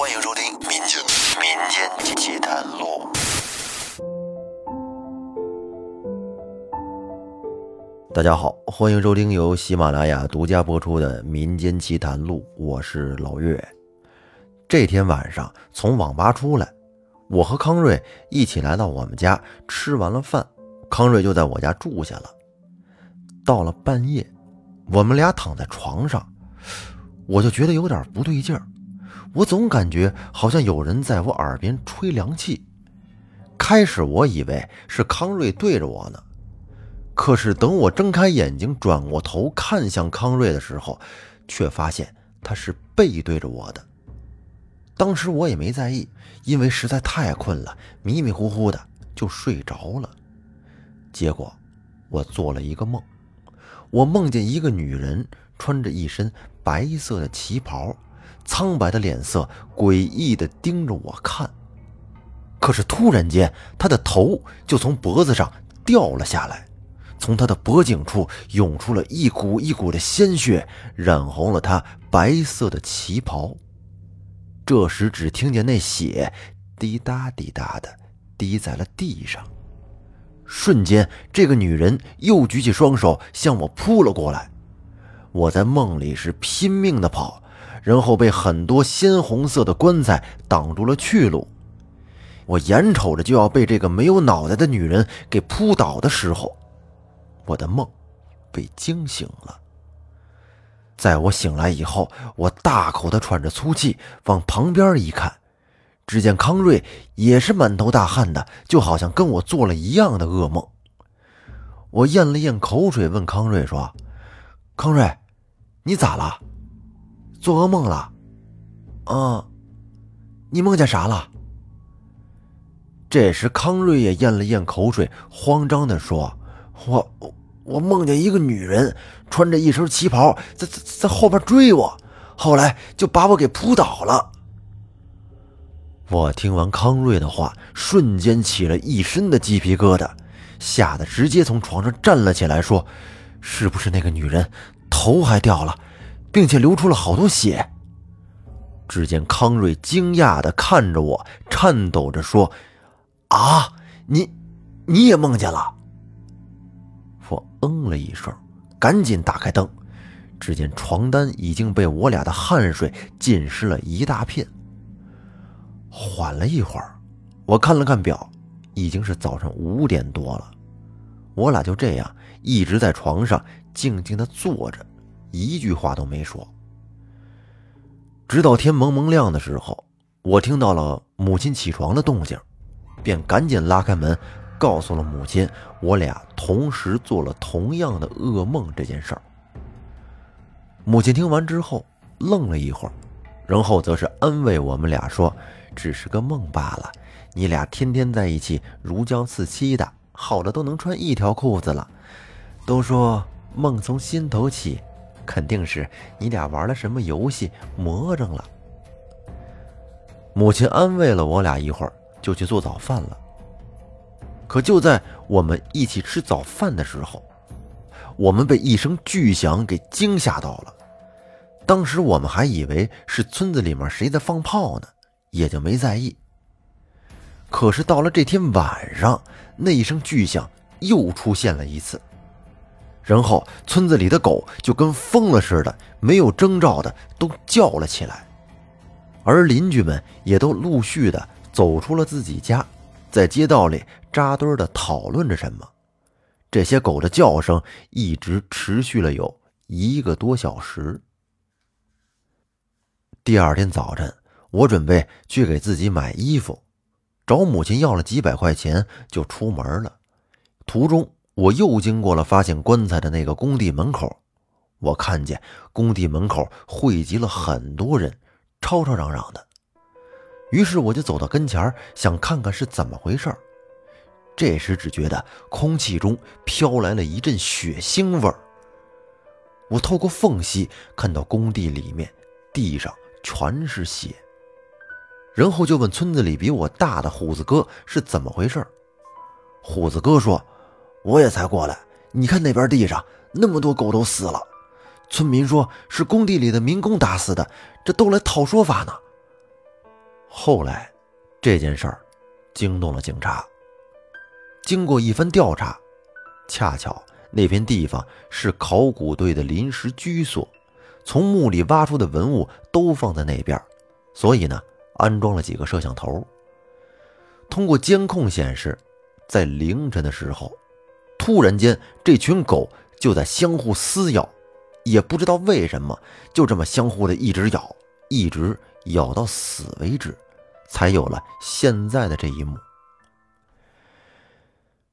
欢迎收听《民间民间奇谈录》。大家好，欢迎收听由喜马拉雅独家播出的《民间奇谈录》，我是老岳。这天晚上从网吧出来，我和康瑞一起来到我们家，吃完了饭，康瑞就在我家住下了。到了半夜，我们俩躺在床上。我就觉得有点不对劲儿，我总感觉好像有人在我耳边吹凉气。开始我以为是康瑞对着我呢，可是等我睁开眼睛，转过头看向康瑞的时候，却发现他是背对着我的。当时我也没在意，因为实在太困了，迷迷糊糊的就睡着了。结果我做了一个梦，我梦见一个女人穿着一身。白色的旗袍，苍白的脸色，诡异的盯着我看。可是突然间，他的头就从脖子上掉了下来，从他的脖颈处涌出了一股一股的鲜血，染红了他白色的旗袍。这时，只听见那血滴答滴答的滴在了地上。瞬间，这个女人又举起双手向我扑了过来。我在梦里是拼命的跑，然后被很多鲜红色的棺材挡住了去路。我眼瞅着就要被这个没有脑袋的女人给扑倒的时候，我的梦被惊醒了。在我醒来以后，我大口的喘着粗气，往旁边一看，只见康瑞也是满头大汗的，就好像跟我做了一样的噩梦。我咽了咽口水，问康瑞说：“康瑞。”你咋了？做噩梦了？啊，你梦见啥了？这时康瑞也咽了咽口水，慌张的说：“我我梦见一个女人穿着一身旗袍，在在在后边追我，后来就把我给扑倒了。”我听完康瑞的话，瞬间起了一身的鸡皮疙瘩，吓得直接从床上站了起来，说：“是不是那个女人？”头还掉了，并且流出了好多血。只见康瑞惊讶的看着我，颤抖着说：“啊，你，你也梦见了？”我嗯了一声，赶紧打开灯，只见床单已经被我俩的汗水浸湿了一大片。缓了一会儿，我看了看表，已经是早上五点多了。我俩就这样一直在床上静静的坐着。一句话都没说，直到天蒙蒙亮的时候，我听到了母亲起床的动静，便赶紧拉开门，告诉了母亲我俩同时做了同样的噩梦这件事儿。母亲听完之后愣了一会儿，然后则是安慰我们俩说：“只是个梦罢了，你俩天天在一起如胶似漆的，好的都能穿一条裤子了。都说梦从心头起。”肯定是你俩玩了什么游戏魔怔了。母亲安慰了我俩一会儿，就去做早饭了。可就在我们一起吃早饭的时候，我们被一声巨响给惊吓到了。当时我们还以为是村子里面谁在放炮呢，也就没在意。可是到了这天晚上，那一声巨响又出现了一次。然后，村子里的狗就跟疯了似的，没有征兆的都叫了起来，而邻居们也都陆续的走出了自己家，在街道里扎堆的讨论着什么。这些狗的叫声一直持续了有一个多小时。第二天早晨，我准备去给自己买衣服，找母亲要了几百块钱，就出门了。途中。我又经过了发现棺材的那个工地门口，我看见工地门口汇集了很多人，吵吵嚷嚷的。于是我就走到跟前，想看看是怎么回事。这时只觉得空气中飘来了一阵血腥味儿。我透过缝隙看到工地里面地上全是血，然后就问村子里比我大的虎子哥是怎么回事。虎子哥说。我也才过来，你看那边地上那么多狗都死了，村民说是工地里的民工打死的，这都来套说法呢。后来，这件事儿惊动了警察。经过一番调查，恰巧那片地方是考古队的临时居所，从墓里挖出的文物都放在那边，所以呢，安装了几个摄像头。通过监控显示，在凌晨的时候，突然间这群狗就在相互撕咬，也不知道为什么，就这么相互的一直咬，一直咬到死为止，才有了现在的这一幕。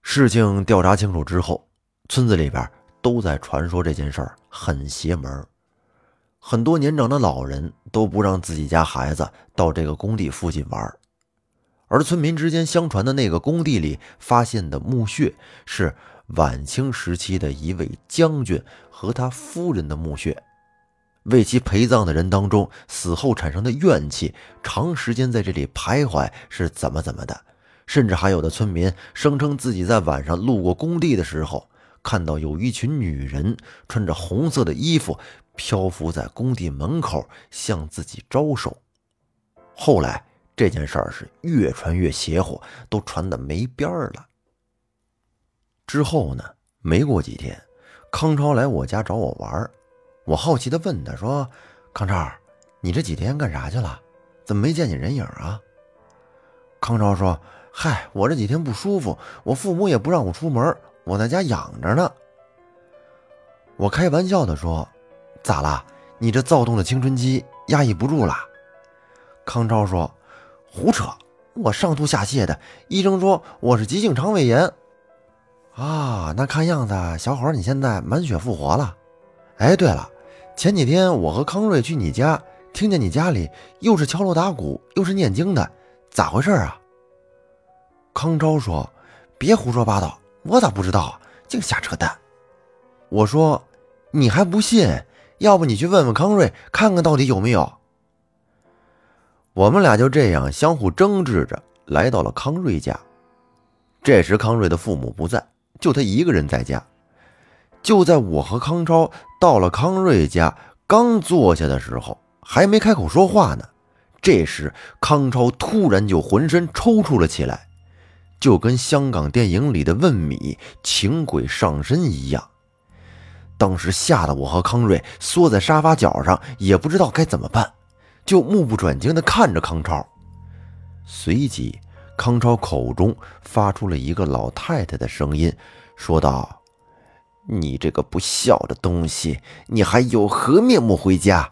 事情调查清楚之后，村子里边都在传说这件事儿很邪门，很多年长的老人都不让自己家孩子到这个工地附近玩。而村民之间相传的那个工地里发现的墓穴，是晚清时期的一位将军和他夫人的墓穴。为其陪葬的人当中，死后产生的怨气，长时间在这里徘徊，是怎么怎么的。甚至还有的村民声称自己在晚上路过工地的时候，看到有一群女人穿着红色的衣服漂浮在工地门口向自己招手。后来这件事儿是越传越邪乎，都传的没边儿了。之后呢，没过几天，康超来我家找我玩我好奇的问他说：“康超，你这几天干啥去了？怎么没见你人影啊？”康超说。嗨，我这几天不舒服，我父母也不让我出门，我在家养着呢。我开玩笑的说：“咋了？你这躁动的青春期压抑不住了？”康超说：“胡扯！我上吐下泻的，医生说我是急性肠胃炎。”啊，那看样子小伙你现在满血复活了。哎，对了，前几天我和康瑞去你家，听见你家里又是敲锣打鼓，又是念经的，咋回事啊？康昭说：“别胡说八道，我咋不知道？净瞎扯淡。”我说：“你还不信？要不你去问问康瑞，看看到底有没有。”我们俩就这样相互争执着，来到了康瑞家。这时，康瑞的父母不在，就他一个人在家。就在我和康超到了康瑞家，刚坐下的时候，还没开口说话呢。这时，康超突然就浑身抽搐了起来。就跟香港电影里的问米请鬼上身一样，当时吓得我和康瑞缩在沙发角上，也不知道该怎么办，就目不转睛地看着康超。随即，康超口中发出了一个老太太的声音，说道：“你这个不孝的东西，你还有何面目回家？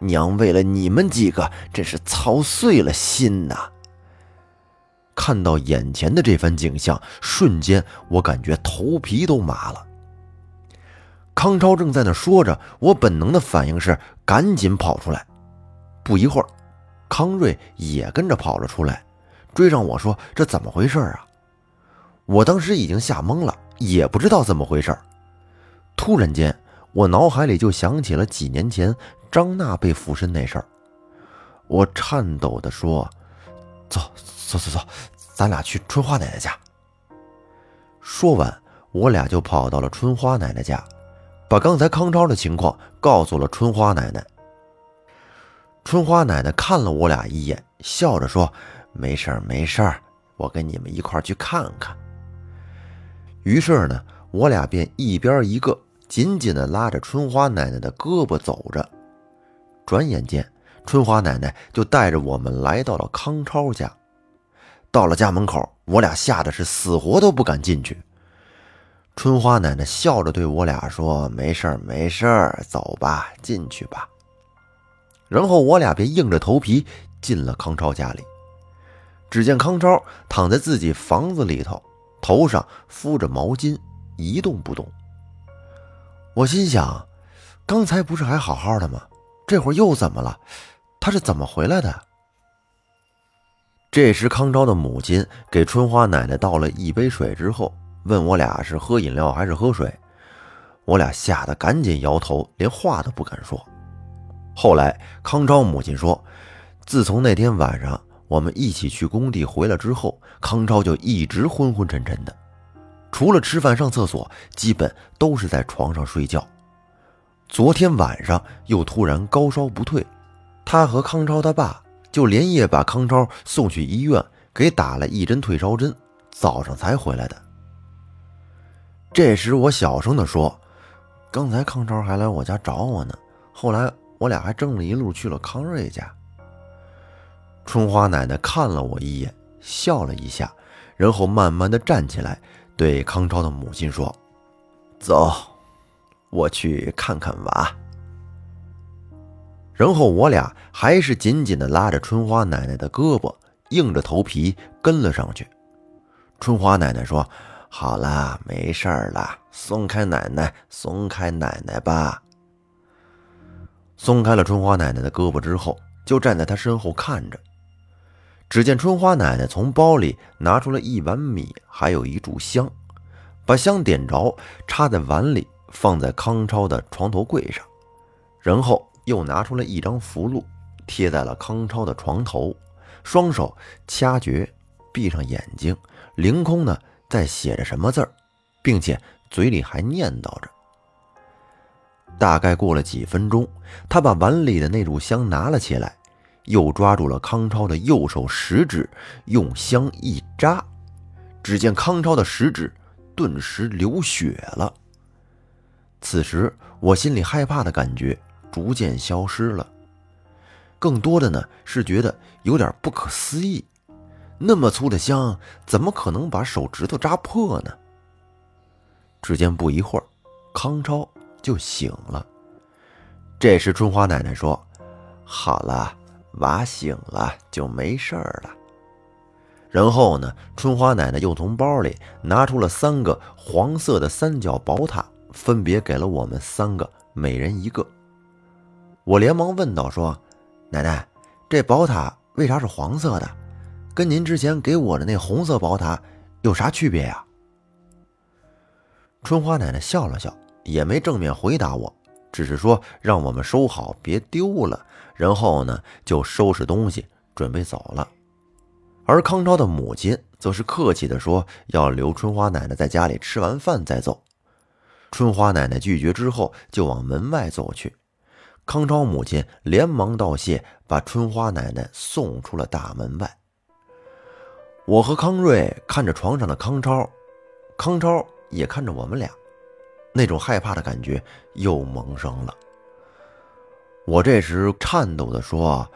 娘为了你们几个，真是操碎了心呐！”看到眼前的这番景象，瞬间我感觉头皮都麻了。康超正在那说着，我本能的反应是赶紧跑出来。不一会儿，康瑞也跟着跑了出来，追上我说：“这怎么回事啊？”我当时已经吓懵了，也不知道怎么回事。突然间，我脑海里就想起了几年前张娜被附身那事儿，我颤抖地说：“走。”走走走，咱俩去春花奶奶家。说完，我俩就跑到了春花奶奶家，把刚才康超的情况告诉了春花奶奶。春花奶奶看了我俩一眼，笑着说：“没事儿，没事儿，我跟你们一块儿去看看。”于是呢，我俩便一边一个，紧紧的拉着春花奶奶的胳膊走着。转眼间，春花奶奶就带着我们来到了康超家。到了家门口，我俩吓得是死活都不敢进去。春花奶奶笑着对我俩说：“没事儿，没事儿，走吧，进去吧。”然后我俩便硬着头皮进了康超家里。只见康超躺在自己房子里头，头上敷着毛巾，一动不动。我心想：刚才不是还好好的吗？这会儿又怎么了？他是怎么回来的？这时，康超的母亲给春花奶奶倒了一杯水之后，问我俩是喝饮料还是喝水。我俩吓得赶紧摇头，连话都不敢说。后来，康超母亲说，自从那天晚上我们一起去工地回来之后，康超就一直昏昏沉沉的，除了吃饭、上厕所，基本都是在床上睡觉。昨天晚上又突然高烧不退，他和康超他爸。就连夜把康超送去医院，给打了一针退烧针，早上才回来的。这时我小声的说：“刚才康超还来我家找我呢，后来我俩还争了一路去了康瑞家。”春花奶奶看了我一眼，笑了一下，然后慢慢的站起来，对康超的母亲说：“走，我去看看娃。”然后我俩还是紧紧的拉着春花奶奶的胳膊，硬着头皮跟了上去。春花奶奶说。好了，没事了，松开奶奶，松开奶奶吧。松开了春花奶奶的胳膊之后，就站在她身后看着。只见春花奶奶从包里拿出了一碗米，还有一炷香，把香点着，插在碗里，放在康超的床头柜上，然后又拿出了一张符箓，贴在了康超的床头，双手掐诀，闭上眼睛，凌空呢。在写着什么字儿，并且嘴里还念叨着。大概过了几分钟，他把碗里的那炷香拿了起来，又抓住了康超的右手食指，用香一扎，只见康超的食指顿时流血了。此时，我心里害怕的感觉逐渐消失了，更多的呢是觉得有点不可思议。那么粗的香，怎么可能把手指头扎破呢？只见不一会儿，康超就醒了。这时春花奶奶说：“好了，娃醒了就没事儿了。”然后呢，春花奶奶又从包里拿出了三个黄色的三角宝塔，分别给了我们三个，每人一个。我连忙问道：“说，奶奶，这宝塔为啥是黄色的？”跟您之前给我的那红色宝塔有啥区别呀？春花奶奶笑了笑，也没正面回答我，只是说让我们收好，别丢了。然后呢，就收拾东西准备走了。而康超的母亲则是客气的说要留春花奶奶在家里吃完饭再走。春花奶奶拒绝之后，就往门外走去。康超母亲连忙道谢，把春花奶奶送出了大门外。我和康瑞看着床上的康超，康超也看着我们俩，那种害怕的感觉又萌生了。我这时颤抖的说：“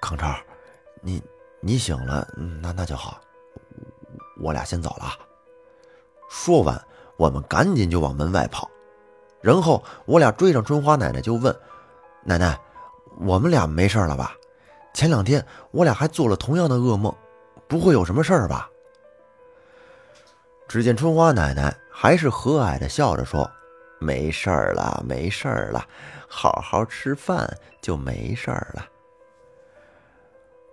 康超，你你醒了，那那就好，我俩先走了。”说完，我们赶紧就往门外跑，然后我俩追上春花奶奶就问：“奶奶，我们俩没事了吧？前两天我俩还做了同样的噩梦。”不会有什么事儿吧？只见春花奶奶还是和蔼的笑着说：“没事儿了，没事儿了，好好吃饭就没事儿了。”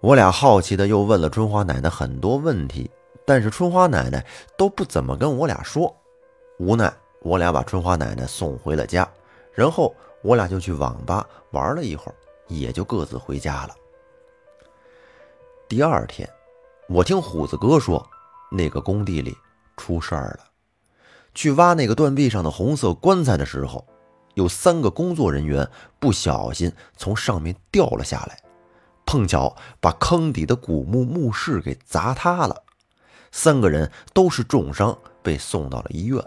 我俩好奇的又问了春花奶奶很多问题，但是春花奶奶都不怎么跟我俩说。无奈，我俩把春花奶奶送回了家，然后我俩就去网吧玩了一会儿，也就各自回家了。第二天。我听虎子哥说，那个工地里出事儿了。去挖那个断壁上的红色棺材的时候，有三个工作人员不小心从上面掉了下来，碰巧把坑底的古墓墓室给砸塌了。三个人都是重伤，被送到了医院，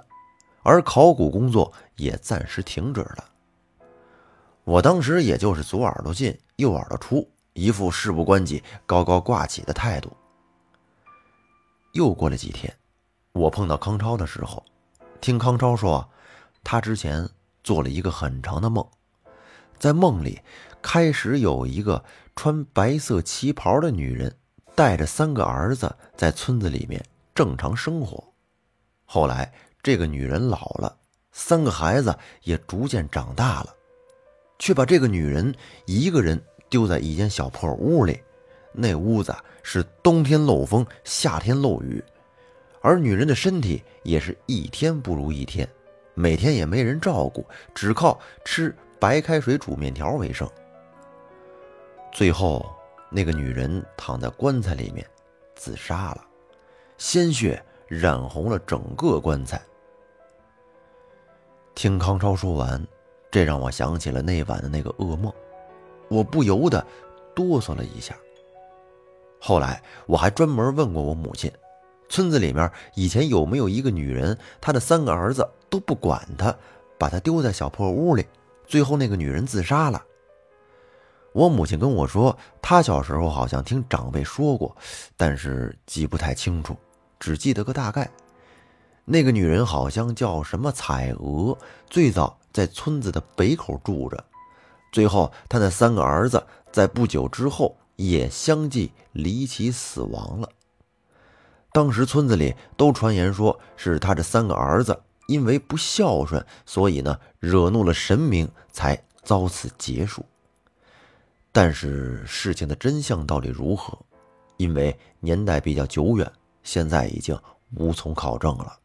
而考古工作也暂时停止了。我当时也就是左耳朵进，右耳朵出，一副事不关己、高高挂起的态度。又过了几天，我碰到康超的时候，听康超说，他之前做了一个很长的梦，在梦里开始有一个穿白色旗袍的女人，带着三个儿子在村子里面正常生活。后来这个女人老了，三个孩子也逐渐长大了，却把这个女人一个人丢在一间小破屋里。那屋子是冬天漏风，夏天漏雨，而女人的身体也是一天不如一天，每天也没人照顾，只靠吃白开水煮面条为生。最后，那个女人躺在棺材里面自杀了，鲜血染红了整个棺材。听康超说完，这让我想起了那晚的那个噩梦，我不由得哆嗦了一下。后来我还专门问过我母亲，村子里面以前有没有一个女人，她的三个儿子都不管她，把她丢在小破屋里，最后那个女人自杀了。我母亲跟我说，她小时候好像听长辈说过，但是记不太清楚，只记得个大概。那个女人好像叫什么彩娥，最早在村子的北口住着，最后她那三个儿子在不久之后也相继离奇死亡了。当时村子里都传言说是他这三个儿子因为不孝顺，所以呢惹怒了神明，才遭此劫数。但是事情的真相到底如何？因为年代比较久远，现在已经无从考证了。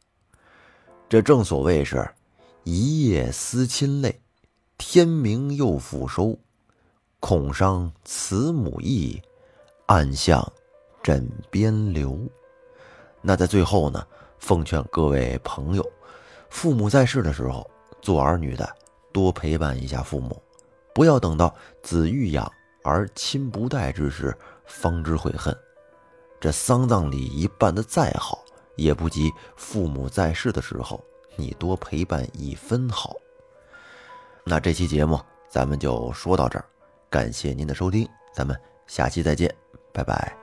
这正所谓是“一夜思亲泪，天明又复收。恐伤慈母意，暗向枕边流。”那在最后呢，奉劝各位朋友，父母在世的时候，做儿女的多陪伴一下父母，不要等到子欲养。而亲不待之时，方知悔恨。这丧葬礼仪办得再好，也不及父母在世的时候你多陪伴一分好。那这期节目咱们就说到这儿，感谢您的收听，咱们下期再见，拜拜。